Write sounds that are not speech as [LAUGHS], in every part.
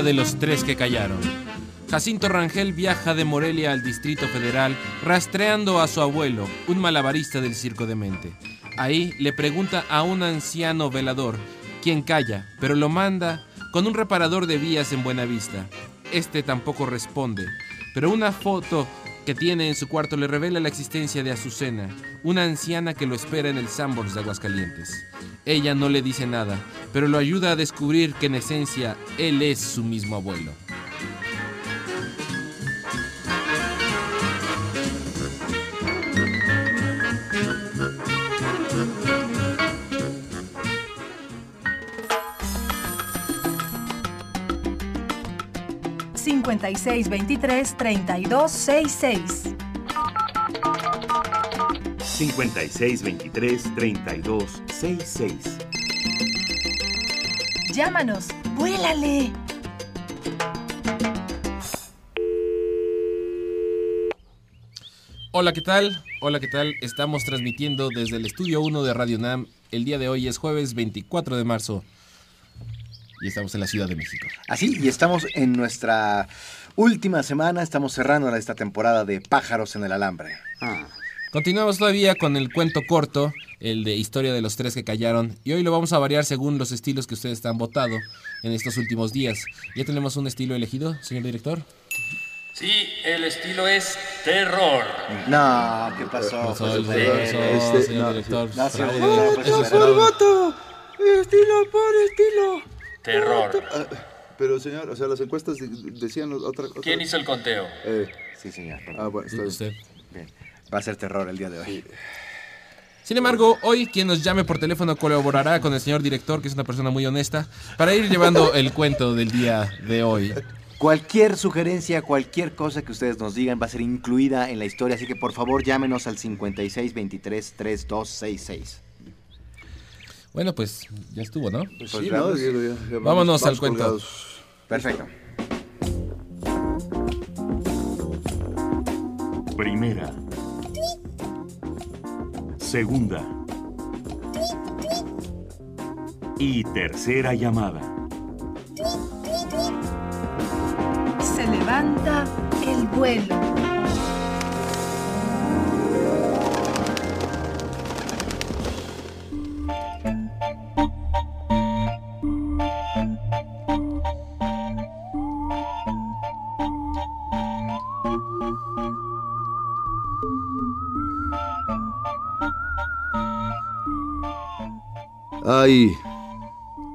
De los tres que callaron. Jacinto Rangel viaja de Morelia al Distrito Federal rastreando a su abuelo, un malabarista del Circo de Mente. Ahí le pregunta a un anciano velador, quien calla, pero lo manda con un reparador de vías en Buenavista. Este tampoco responde, pero una foto que tiene en su cuarto le revela la existencia de Azucena, una anciana que lo espera en el Sambors de Aguascalientes. Ella no le dice nada, pero lo ayuda a descubrir que en esencia él es su mismo abuelo. 5623 3266. Llámanos, vuélale. Hola, ¿qué tal? Hola, ¿qué tal? Estamos transmitiendo desde el estudio 1 de Radio Nam. El día de hoy es jueves 24 de marzo y estamos en la Ciudad de México. Así, y estamos en nuestra última semana, estamos cerrando esta temporada de Pájaros en el Alambre. Ah. Continuamos todavía con el cuento corto, el de Historia de los tres que callaron, y hoy lo vamos a variar según los estilos que ustedes han votado en estos últimos días. ¿Ya tenemos un estilo elegido, señor director? Sí, el estilo es terror. No, ¿qué pasó? Pasó el José? pasó, este, señor director. No, Fraude. no, pues! Terror. Ah, Pero, señor, o sea, las encuestas de- decían otra cosa. ¿Quién hizo el conteo? Eh, Sí, señor. ah, bueno, está bien. Usted. Bien. Va a ser terror el día de hoy. Sin embargo, hoy quien nos llame por teléfono colaborará con el señor director, que es una persona muy honesta, para ir llevando el cuento del día de hoy. Cualquier sugerencia, cualquier cosa que ustedes nos digan va a ser incluida en la historia, así que por favor llámenos al 5623 3266. Bueno, pues ya estuvo, ¿no? Pues Pues sí, veamos. ¿no? Ya- ya- ya vamos- Vámonos al cuento. colgados. Perfecto. Primera. Segunda. Y tercera llamada. Se levanta el vuelo. Hay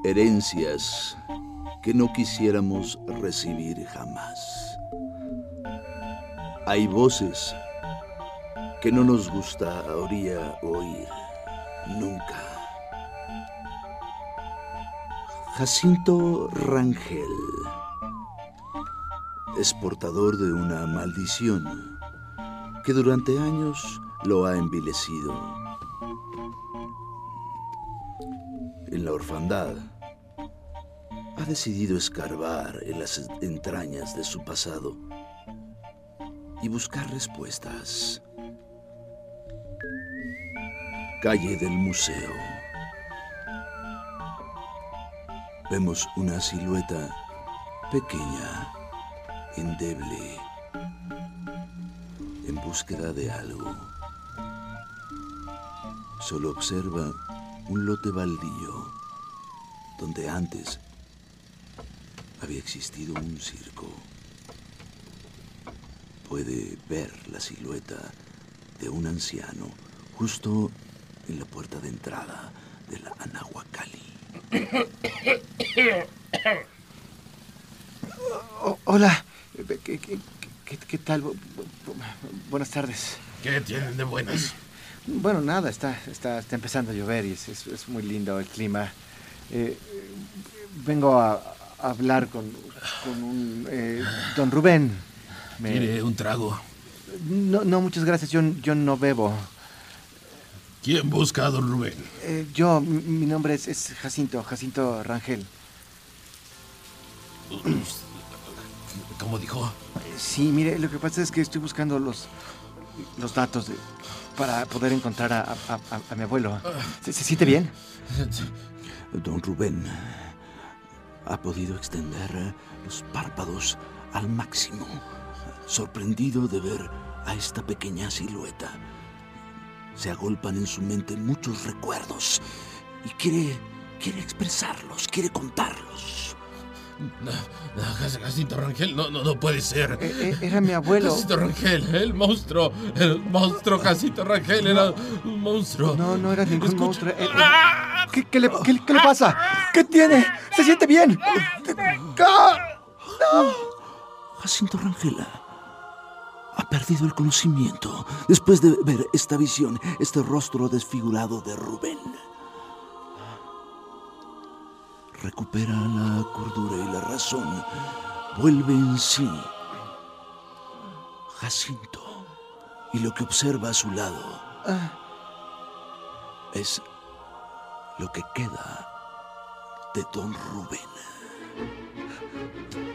herencias que no quisiéramos recibir jamás. Hay voces que no nos gustaría oír nunca. Jacinto Rangel es portador de una maldición que durante años lo ha envilecido. La orfandad, ha decidido escarbar en las entrañas de su pasado y buscar respuestas. Calle del museo. Vemos una silueta pequeña, endeble, en búsqueda de algo. Solo observa un lote baldío donde antes había existido un circo. Puede ver la silueta de un anciano justo en la puerta de entrada de la Anahuacalli. [COUGHS] Oh, hola. ¿Qué, qué- qué- qué tal? Bu- bu- bu- Buenas tardes. ¿Qué tienen de buenas? Bueno, nada, está, está, está empezando a llover y es, es- es muy lindo el clima. Eh, vengo a, a hablar con, con un... eh, don Rubén. Me- ¿Quiere un trago? No, no, muchas gracias. Yo, yo no bebo. ¿Quién busca a don Rubén? Eh, yo, mi, mi nombre es, es Jacinto, Jacinto Rangel. ¿Cómo dijo? Sí, mire, lo que pasa es que estoy buscando los, los datos de- para poder encontrar a, mi abuelo. ¿Se, se siente bien? Don Rubén ha podido extender los párpados al máximo, sorprendido de ver a esta pequeña silueta. Se agolpan en su mente muchos recuerdos y quiere, quiere expresarlos, quiere contarlos. No, no, Jac- Jacinto Rangel, no, no, no puede ser. Eh, eh, era mi abuelo. Jacinto Rangel, el monstruo, el monstruo Jacinto Rangel era un monstruo. No, no era ningún Escucha- monstruo. Eh, eh, ¿qué, qué le, qué- qué le pasa? ¿Qué tiene? ¿Se siente bien? ¡Ah! Jacinto Rangel ha perdido el conocimiento después de ver esta visión, este rostro desfigurado de Rubén. Recupera la cordura y la razón. Vuelve en sí. Jacinto. Y lo que observa a su lado es lo que queda de don Rubén.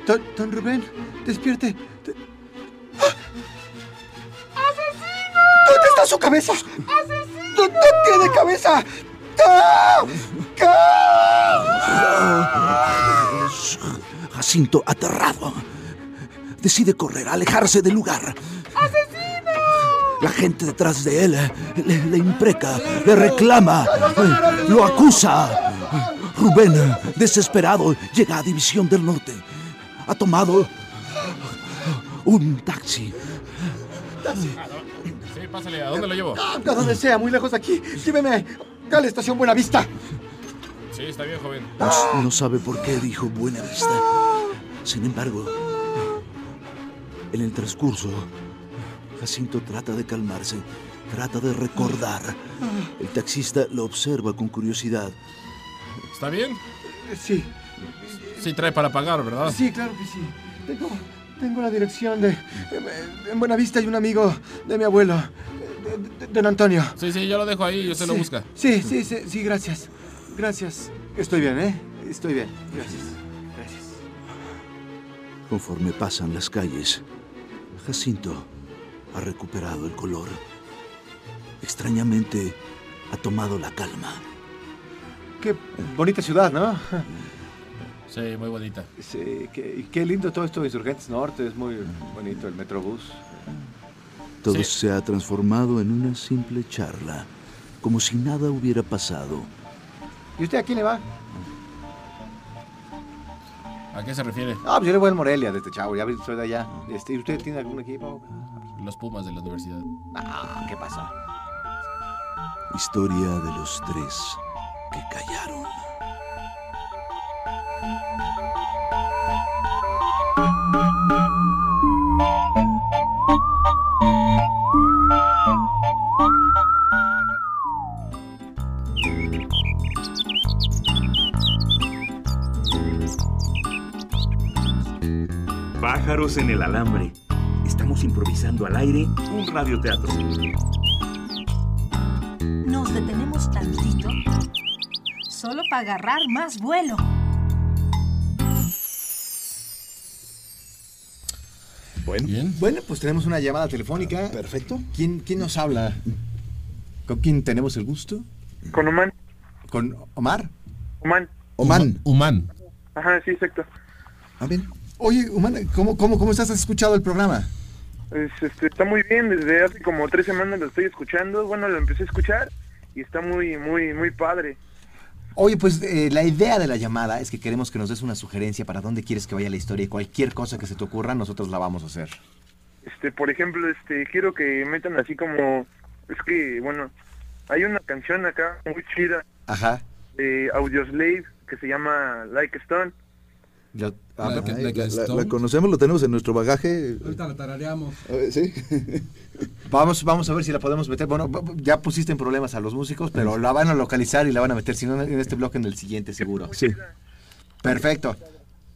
Don, don Rubén, despierte. De- ¿Dónde está su cabeza? ¡No, no tiene cabeza! ¡Ah! ¡Ah! Jacinto, aterrado, decide correr, alejarse del lugar. La gente detrás de él le, le impreca, le reclama, lo acusa. Rubén, desesperado, llega a División del Norte. Ha tomado un taxi. Sí, pásale, ¿a dónde lo llevo? A donde sea, muy lejos de aquí. Lléveme a la estación Buenavista. Sí, está bien, joven. No, no sabe por qué dijo Buena Vista. Sin embargo, en el transcurso, Jacinto trata de calmarse, trata de recordar. El taxista lo observa con curiosidad. ¿Está bien? Sí, Sí, trae para pagar, ¿verdad? sí, claro que sí. Tengo, tengo la dirección de... En Buenavista hay un amigo de mi abuelo, de- de- don Antonio. Sí, sí, yo lo dejo ahí y usted lo busca. Sí, sí, sí, sí, gracias. Gracias. Estoy bien, ¿eh? Estoy bien. Gracias. Gracias. Conforme pasan las calles, Jacinto ha recuperado el color. Extrañamente, ha tomado la calma. Qué bonita ciudad, ¿no? Sí, muy bonita. Sí, qué, lindo todo esto de Insurgentes Norte. Es muy bonito el Metrobús. Todo Sí. se ha transformado en una simple charla, como si nada hubiera pasado. ¿Y usted a quién le va? ¿A qué se refiere? Ah, pues yo le voy al Morelia desde chavo. Ya soy de allá. Este, ¿y ¿Usted tiene algún equipo? Los Pumas de la universidad. Ah, ¿qué pasó? Historia de los tres que callaron. Pájaros en el alambre. Estamos improvisando al aire un radioteatro. Nos detenemos tantito solo para agarrar más vuelo. Bueno, Bien. bueno, pues tenemos una llamada telefónica. Perfecto. ¿Quién, quién nos habla? ¿Con quién tenemos el gusto? Con Oman. ¿Con Omar? Oman. Oman. Humán. Ajá, sí, exacto. Ah, bien. Oye, Oman, ¿cómo, cómo, cómo estás? ¿Has escuchado el programa? Pues, este, está muy bien, desde hace como tres semanas lo estoy escuchando. Bueno, lo empecé a escuchar y está muy, muy, muy padre. Oye, pues eh, la idea de la llamada es que queremos que nos des una sugerencia para dónde quieres que vaya la historia y cualquier cosa que se te ocurra, nosotros la vamos a hacer. Este, por ejemplo, este, quiero que metan así como, es que, bueno, hay una canción acá muy chida Ajá. de Audioslave que se llama Like Stone. La- habla- la- la, la- conocemos, lo tenemos en nuestro bagaje. Ahorita la tarareamos. A ver, sí. Vamos, vamos a ver si la podemos meter. Bueno, ya pusiste en problemas a los músicos, pero la van a localizar y la van a meter, si no en este bloque, en el siguiente, seguro. Sí. Perfecto.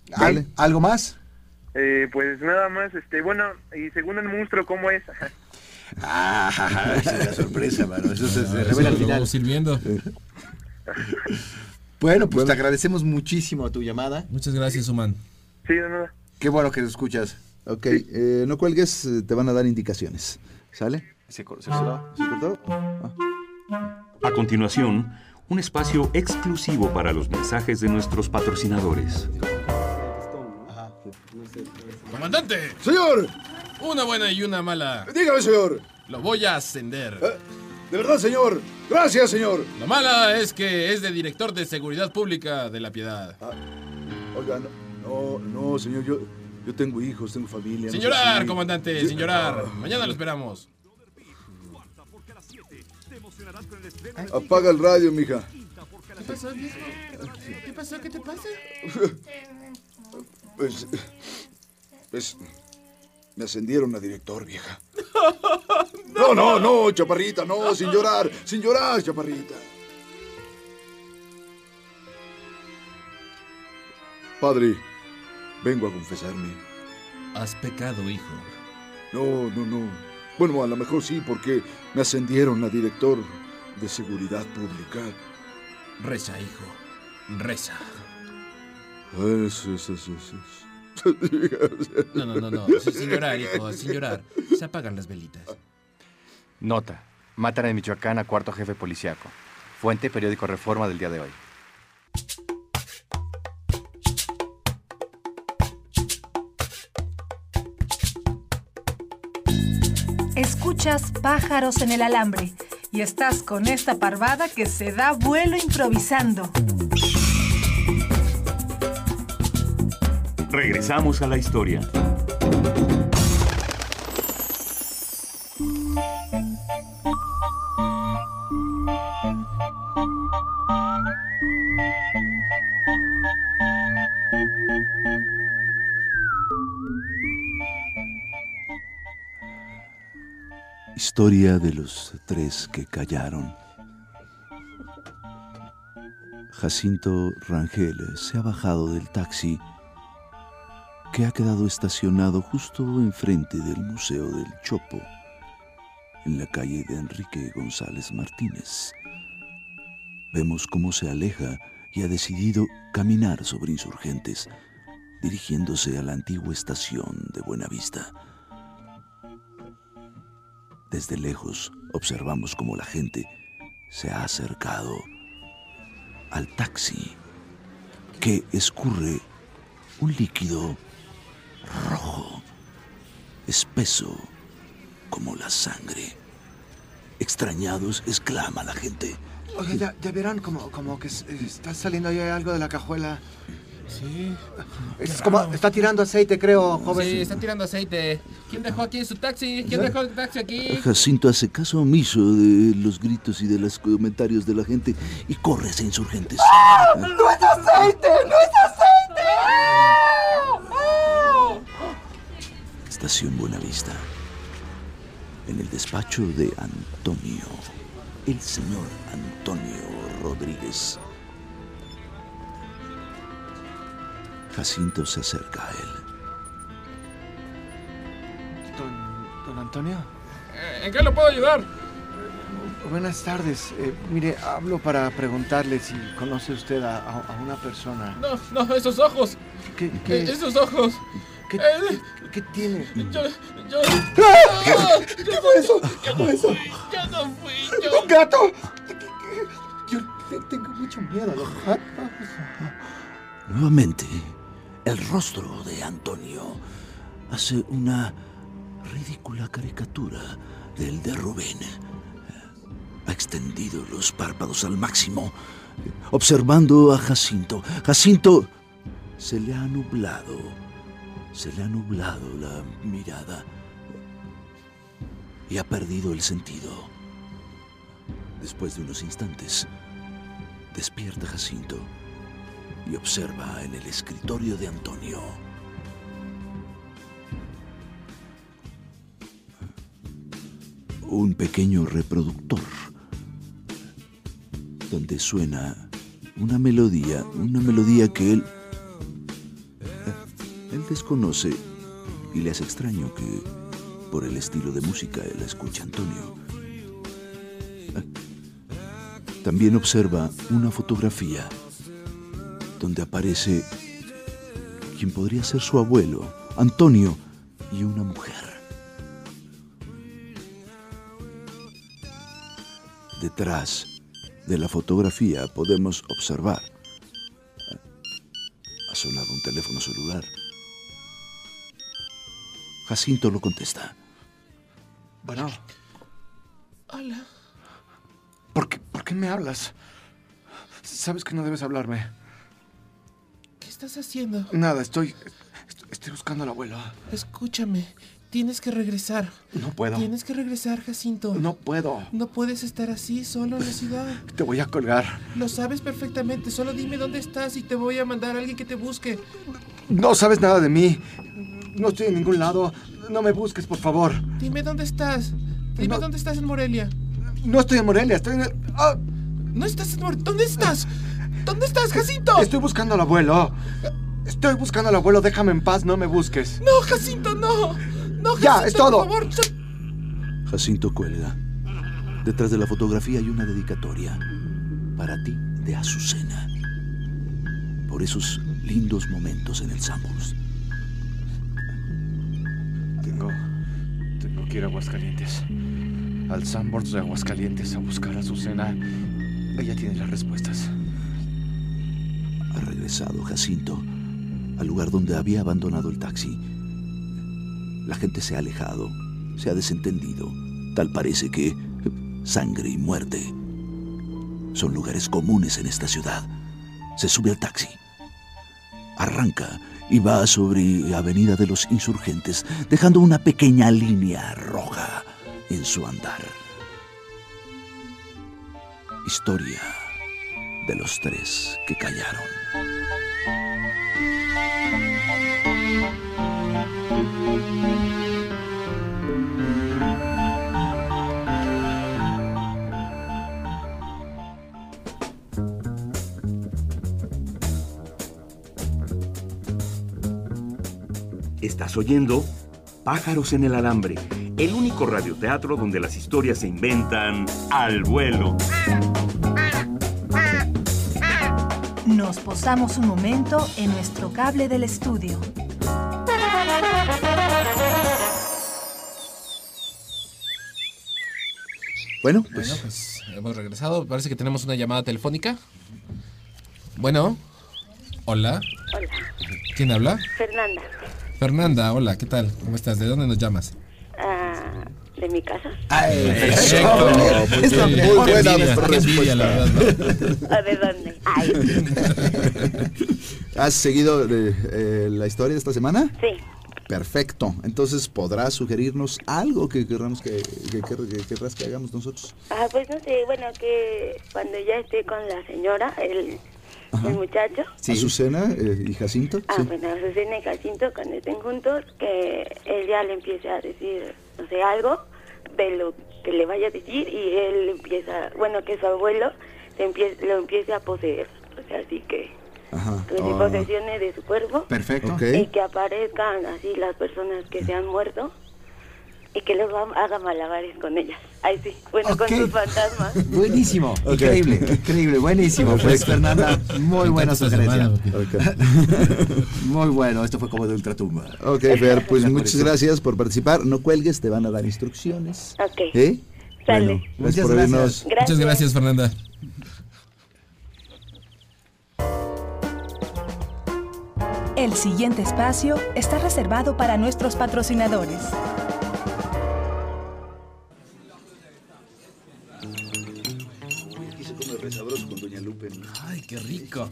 Dale. ¿Al- ¿Algo más? Eh, pues nada más, este, bueno, y según el monstruo, ¿cómo es? [LAUGHS] Ah, esa es la sorpresa, mano. Eso se, se Ah, revela al final. vamos sirviendo. [LAUGHS] Bueno, pues Bueno. te agradecemos muchísimo tu llamada. Muchas gracias, Human. Sí, de nada. Qué bueno que lo escuchas. Ok, eh, no cuelgues, eh, te van a dar indicaciones. ¿Sale? ¿Se, cor- se cortó? ¿Se cortó? Ah. A continuación, un espacio exclusivo para los mensajes de nuestros patrocinadores. ¡Comandante! Señor, Una buena y una mala. dígame, señor. Lo voy a ascender. Eh, De verdad, señor. Gracias, señor. La mala es que es de director de seguridad pública de la piedad. Oiga, no, no, no, señor, yo, yo tengo hijos, tengo familia. no Sin sé llorar, si- comandante, Sí. sin llorar. Ah, Mañana lo esperamos. Apaga el radio, mija. ¿Qué pasó, viejo? ¿Qué pasó? ¿Qué te pasa? [LAUGHS] Pues, pues, me ascendieron a director, vieja. [LAUGHS] No, no, no, chaparrita, no, sin llorar, sin llorar, chaparrita. Padre, vengo a confesarme. Has pecado, hijo. No, no, no. Bueno, a lo mejor sí, porque me ascendieron a director de seguridad pública. Reza, hijo. Reza. Eso, eso, eso, eso. [LAUGHS] No, no, no, no. Sin llorar, hijo, sin llorar. Se apagan las velitas. Nota. Matan en Michoacán a cuarto jefe policiaco. Fuente, periódico Reforma del día de hoy. Escuchas pájaros en el alambre y estás con esta parvada que se da vuelo improvisando. Regresamos a la historia. Historia de los tres que callaron. Jacinto Rangel se ha bajado del taxi que ha quedado estacionado justo enfrente del Museo del Chopo, en la calle de Enrique González Martínez. Vemos cómo se aleja y ha decidido caminar sobre insurgentes, dirigiéndose a la antigua estación de Buenavista. Desde lejos observamos cómo la gente se ha acercado al taxi que escurre un líquido rojo, espeso como la sangre. Extrañados, exclama la gente. Oye, ya, ya verán como, como que está saliendo ahí algo de la cajuela. Sí. Es como, está tirando aceite, creo, joven. Sí, están tirando aceite. ¿Quién dejó aquí su taxi? ¿Quién dejó el taxi aquí? Jacinto hace caso omiso de los gritos y de los comentarios de la gente y corre hacia insurgentes. ¡No es aceite! ¡No es aceite! Estación Buenavista. En el despacho de Antonio, el señor Antonio Rodríguez. Jacinto se acerca a él. Don, don Antonio, ¿En qué lo puedo ayudar? buenas tardes. Eh, mire, hablo para preguntarle si conoce usted a, a- a una persona. No, no, esos ojos. ¿Qué, Eh, qué, Esos ojos. Qué- qué- qué tiene? Yo, yo. ¿Qué fue eso? ¿Qué fue eso? Yo no fui, yo. ¡Un gato! Yo te- tengo mucho miedo a los gatos. Nuevamente, el rostro de Antonio hace una ridícula caricatura del de Rubén. Ha extendido los párpados al máximo, observando a Jacinto. Jacinto se le ha nublado, se le ha nublado la mirada y ha perdido el sentido. Después de unos instantes, despierta Jacinto y observa en el escritorio de Antonio. Un pequeño reproductor donde suena una melodía, una melodía que él él desconoce y le hace extraño que por el estilo de música la escucha Antonio. También observa una fotografía donde aparece quien podría ser su abuelo, Antonio, y una mujer. Detrás de la fotografía podemos observar. Ha sonado un teléfono celular. Jacinto lo contesta. Bueno, Hola. ¿por qué, ¿por qué me hablas? Sabes que no debes hablarme. ¿Qué estás haciendo? Nada, estoy. Estoy, estoy buscando al abuelo. Escúchame. Tienes que regresar. No puedo. Tienes que regresar, Jacinto. No puedo. No puedes estar así solo en la ciudad. Te voy a colgar. Lo sabes perfectamente. Solo dime dónde estás y te voy a mandar a alguien que te busque. No sabes nada de mí. No estoy en ningún lado. No me busques, por favor. Dime dónde estás. Dime No. dónde estás en Morelia. No estoy en Morelia, estoy en el. ¡Ah! No estás en Morelia. ¿Dónde estás? ¿Dónde estás, Jacinto? Estoy buscando al abuelo. Estoy buscando al abuelo, déjame en paz, no me busques. No, Jacinto, no. No, Ya, Jacinto, es todo. Por favor. Jacinto cuelga. Detrás de la fotografía hay una dedicatoria. Para ti, de Azucena. Por esos lindos momentos en el Sambors. Aguascalientes. Al Sanborns de Aguascalientes a buscar a Azucena. Ella tiene las respuestas. Ha regresado Jacinto al lugar donde había abandonado el taxi. La gente se ha alejado, se ha desentendido. Tal parece que sangre y muerte son lugares comunes en esta ciudad. Se sube al taxi. Arranca y va sobre Avenida de los Insurgentes, dejando una pequeña línea roja en su andar. Historia de los tres que callaron. Estás oyendo Pájaros en el Alambre, el único radioteatro donde las historias se inventan al vuelo. Nos posamos un momento en nuestro cable del estudio. Bueno, Bueno, pues pues hemos regresado. Parece que tenemos una llamada telefónica. Bueno. Hola. Hola, ¿Quién habla? Fernanda, Fernanda, hola, ¿qué tal? ¿Cómo estás? ¿De dónde nos llamas? ah, de mi casa. Perfecto. Esta Qué- muy buena envidia, la respuesta. verdad, ¿no? ¿O de dónde? Ay, [LAUGHS] ¿Has seguido eh, eh, la historia de esta semana? sí. Perfecto. Entonces podrás sugerirnos algo que querramos que, que, que- que querrás que hagamos nosotros. Ah, pues no sé, bueno, que cuando ya esté con la señora, el, el muchacho, Azucena eh, y Jacinto. ah, sí. bueno, Azucena y Jacinto, cuando estén juntos, que él ya le empiece a decir, no sé, algo de lo que le vaya a decir y él empieza, bueno, que su abuelo lo empiece a poseer. O sea, así que, Ajá. que se Ah, posesione de su cuerpo. Perfecto. ok. y que aparezcan así las personas que se han muerto y que luego ha- haga malabares con ellas. Ay, sí, bueno, con sus fantasmas. [LAUGHS] Buenísimo. Increíble, increíble, buenísimo. Pues Fernanda, muy buena sugerencia. semana, Ok. [LAUGHS] Muy bueno, esto fue como de ultratumba. Ok, Fer, pues [LAUGHS] muchas gracias por participar. No cuelgues, te van a dar instrucciones. Ok. ¿Eh? Sale. Bueno, Muchas. Gracias. Muchas gracias, Fernanda. El siguiente espacio está reservado para nuestros patrocinadores. Rico.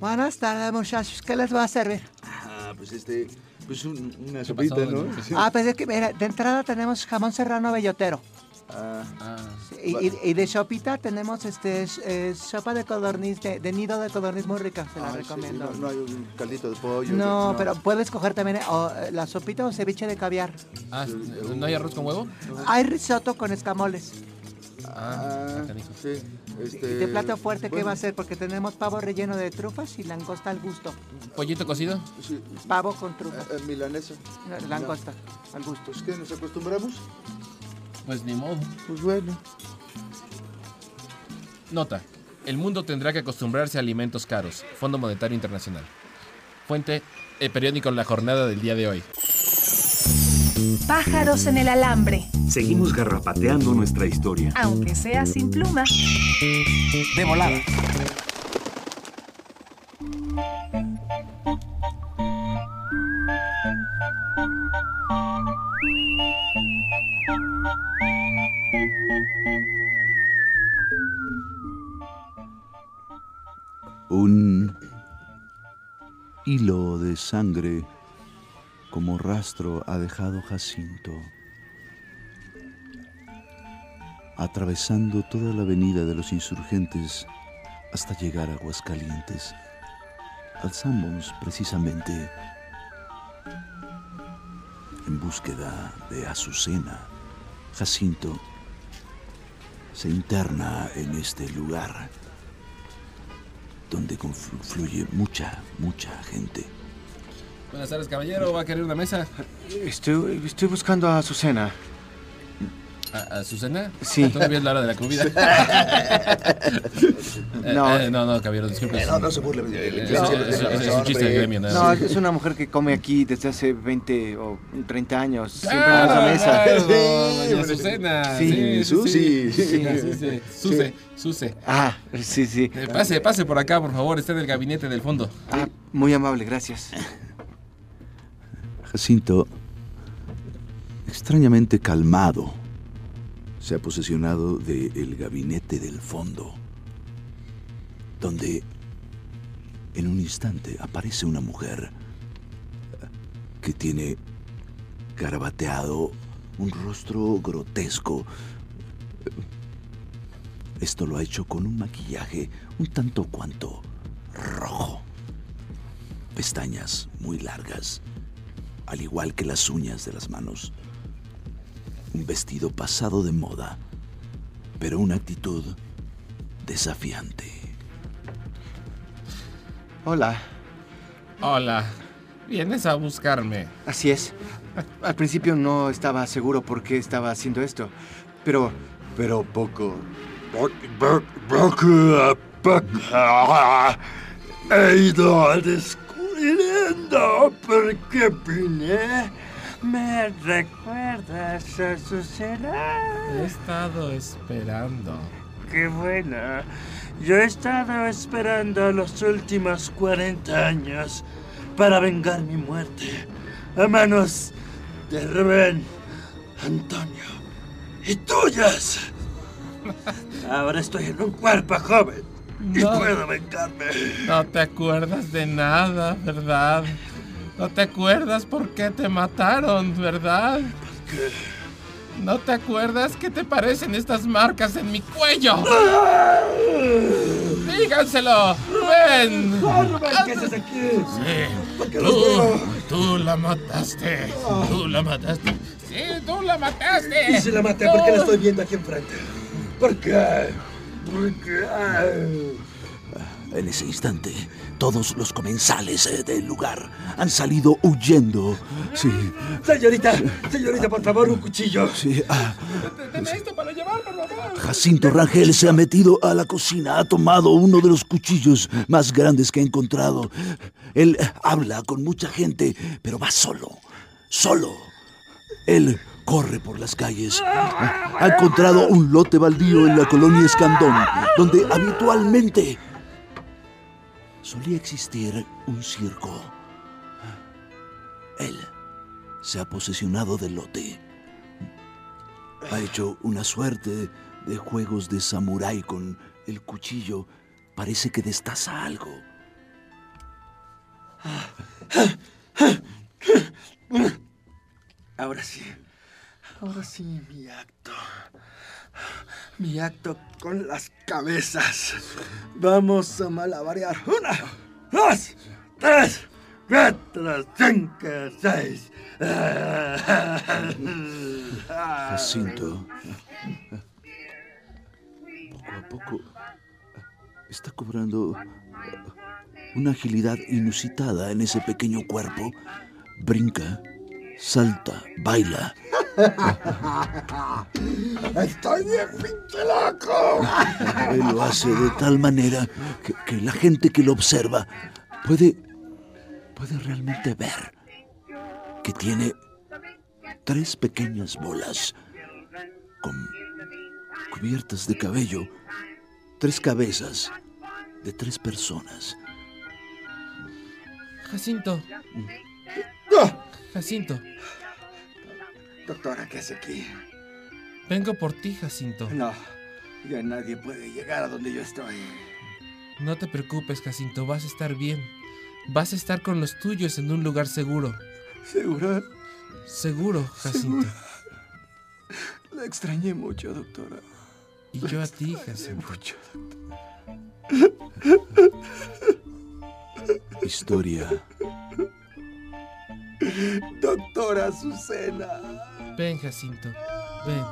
Buenas tardes, muchachos. ¿Qué les va a servir? Ah, pues este, pues un- una sopita, pasó, ¿no? Sí. Ah, pues es que, mira, de entrada tenemos jamón serrano bellotero. Ah, Y, y- y de sopita tenemos este eh, sopa de codorniz, de, de nido de codorniz muy rica, se la sí, recomiendo. no, no hay un caldito de pollo. No, pero puedes coger también eh, o, eh, la sopita o ceviche de caviar. Ah, ¿no hay arroz con huevo? Hay risotto con escamoles. Ah, canijo. Sí, Y este... de plato fuerte, ¿qué va a ser? Porque tenemos pavo relleno de trufas y langosta al gusto. ¿Pollito cocido? Sí, Pavo con trufas. eh, eh, milanesa. Eh, Langosta al gusto. Pues, ¿qué? ¿Nos acostumbramos? Pues ni modo. Pues bueno. Nota. El mundo tendrá que acostumbrarse a alimentos caros. Fondo Monetario Internacional. Fuente, el periódico La Jornada del día de hoy. Pájaros en el alambre, Seguimos garrapateando nuestra historia. aunque sea sin pluma. De volada. Un hilo de sangre como rastro ha dejado Jacinto, atravesando toda la avenida de los insurgentes hasta llegar a Aguascalientes. Alzamos precisamente en búsqueda de Azucena. Jacinto se interna en este lugar donde confluye mucha, mucha gente. Buenas tardes, caballero. ¿Va a querer una mesa? Estoy, estoy buscando a Azucena. ¿A, a Susana? Sí. Todavía es la hora de la comida. [LAUGHS] Eh, No. eh, no, no, caballero, disculpe. Eh, no, no se burle Eh, es- es- es- es un chiste de gremio, No, más. es una mujer que come aquí desde hace 20 o 30 años. Siempre en Ah, nuestra mesa. claro, Sí, Azucena. Sí, Sí, Susi. sí, sí, sí, sí. Suse, Suse. Ah, sí, sí. Eh, pase, pase por acá, por favor. Está en el gabinete del fondo. Ah, muy amable, gracias. Jacinto, extrañamente calmado, se ha posesionado del gabinete del fondo, donde en un instante aparece una mujer que tiene garabateado un rostro grotesco. Esto lo ha hecho con un maquillaje un tanto cuanto rojo. Pestañas muy largas, al igual que las uñas de las manos. Un vestido pasado de moda, pero una actitud desafiante. Hola. Hola. Vienes a buscarme. Así es. A- Al principio no estaba seguro por qué estaba haciendo esto, pero... Pero poco... A he ido descubriendo por qué vine. ¿Me recuerdas, Azucena? He estado esperando. Qué bueno. Yo he estado esperando los últimos 40 años para vengar mi muerte a manos de Rubén, Antonio y tuyas. [LAUGHS] Ahora estoy en un cuerpo joven y No. puedo vengarme. No te acuerdas de nada, ¿verdad? No te acuerdas por qué te mataron, ¿verdad? ¿No te acuerdas qué te parecen estas marcas en mi cuello? ¡Díganselo! ¡Rubén! ¿Qué haces aquí? Sí, tú, tú la mataste. Tú la mataste. Sí, tú la mataste. Y si la maté, ¿por qué la estoy viendo aquí enfrente? ¿Por qué? En ese instante, todos los comensales eh, del lugar han salido huyendo. Sí, Señorita, señorita, por favor, un cuchillo. sí. ah, Deme esto para llevar, por favor. Jacinto Rangel se ha metido a la cocina, ha tomado uno de los cuchillos más grandes que ha encontrado. Él habla con mucha gente, pero va solo, solo. Él corre por las calles. Ha encontrado un lote baldío en la colonia Escandón, donde habitualmente solía existir un circo. Él se ha posesionado del lote. Ha hecho una suerte de juegos de samurái con el cuchillo. Parece que destaza algo. Ahora sí, ahora sí, mi acto. mi acto con las cabezas. Vamos a malabarear. Una, dos, tres, cuatro, cinco, seis. Jacinto. Poco a poco está cobrando una agilidad inusitada en ese pequeño cuerpo. Brinca, salta, baila. [LAUGHS] Estoy bien pinche loco. [LAUGHS] Él lo hace de tal manera que, que la gente que lo observa puede, puede realmente ver que tiene tres pequeñas bolas con cubiertas de cabello, tres cabezas de tres personas. Jacinto. Jacinto. Doctora, ¿qué hace aquí? Vengo por ti, Jacinto. No, ya nadie puede llegar a donde yo estoy. No te preocupes, Jacinto, vas a estar bien. Vas a estar con los tuyos en un lugar seguro. ¿Seguro? Seguro, Jacinto. La extrañé mucho, doctora. Y yo a ti, Jacinto. Mucho. Historia Doctora Azucena. Ven, Jacinto. Ven.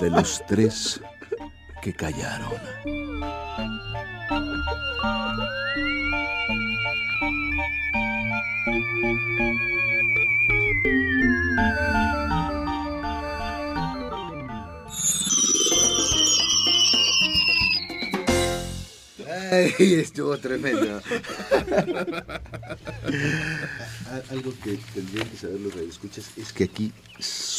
de los tres que callaron. Ay, estuvo tremendo. Algo que tendrían que saber los radioescuchas es que aquí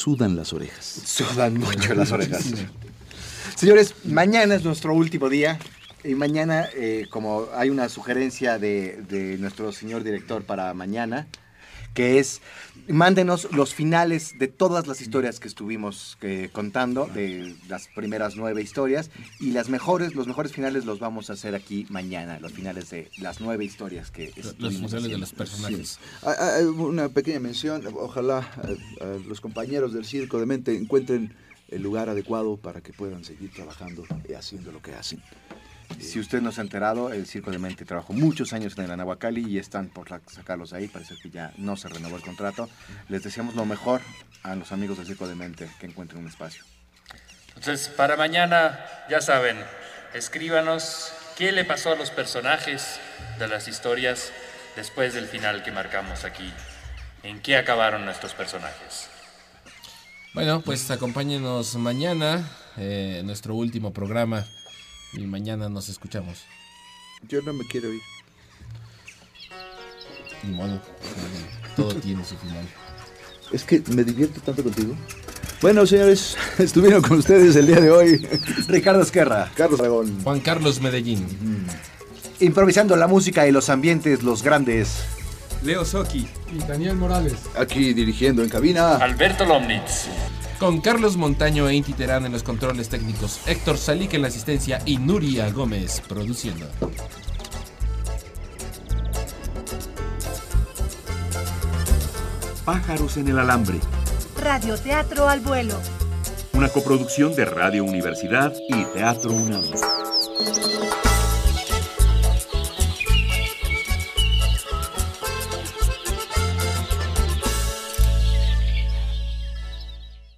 sudan las orejas. Sudan mucho las orejas. [LAUGHS] Señores, mañana es nuestro último día. Y mañana, eh, como hay una sugerencia de, de nuestro señor director para mañana, que es mándenos los finales de todas las historias que estuvimos eh, contando, de las primeras nueve historias, y las mejores, los mejores finales los vamos a hacer aquí mañana, los finales de las nueve historias que Los finales de los personajes. Ah, ah, Una pequeña mención, ojalá eh, los compañeros del Circo de Mente encuentren el lugar adecuado para que puedan seguir trabajando y haciendo lo que hacen. Si usted no se ha enterado, el Circo de Mente trabajó muchos años en el Anahuacalli y están por sacarlos ahí. Parece que ya no se renovó el contrato. Les deseamos lo mejor a los amigos del Circo de Mente que encuentren un espacio. Entonces, para mañana, ya saben, escríbanos qué le pasó a los personajes de las historias después del final que marcamos aquí. ¿En qué acabaron nuestros personajes? Bueno, pues acompáñenos mañana, eh, en nuestro último programa. Y mañana nos escuchamos. Yo no me quiero ir. Ni modo. Todo tiene su final. Es que me divierto tanto contigo. Bueno, señores, [LAUGHS] estuvieron con ustedes el día de hoy. Ricardo Esquerra. Carlos Dragón. Juan Carlos Medellín. Improvisando la música y los ambientes, los grandes. Leo Soki. Y Daniel Morales. Aquí dirigiendo en cabina. Alberto Lomnitz. Con Carlos Montaño e Inti Terán en los controles técnicos, Héctor Salic en la asistencia y Nuria Gómez produciendo. Pájaros en el alambre. Radioteatro al vuelo. Una coproducción de Radio Universidad y Teatro UNAM.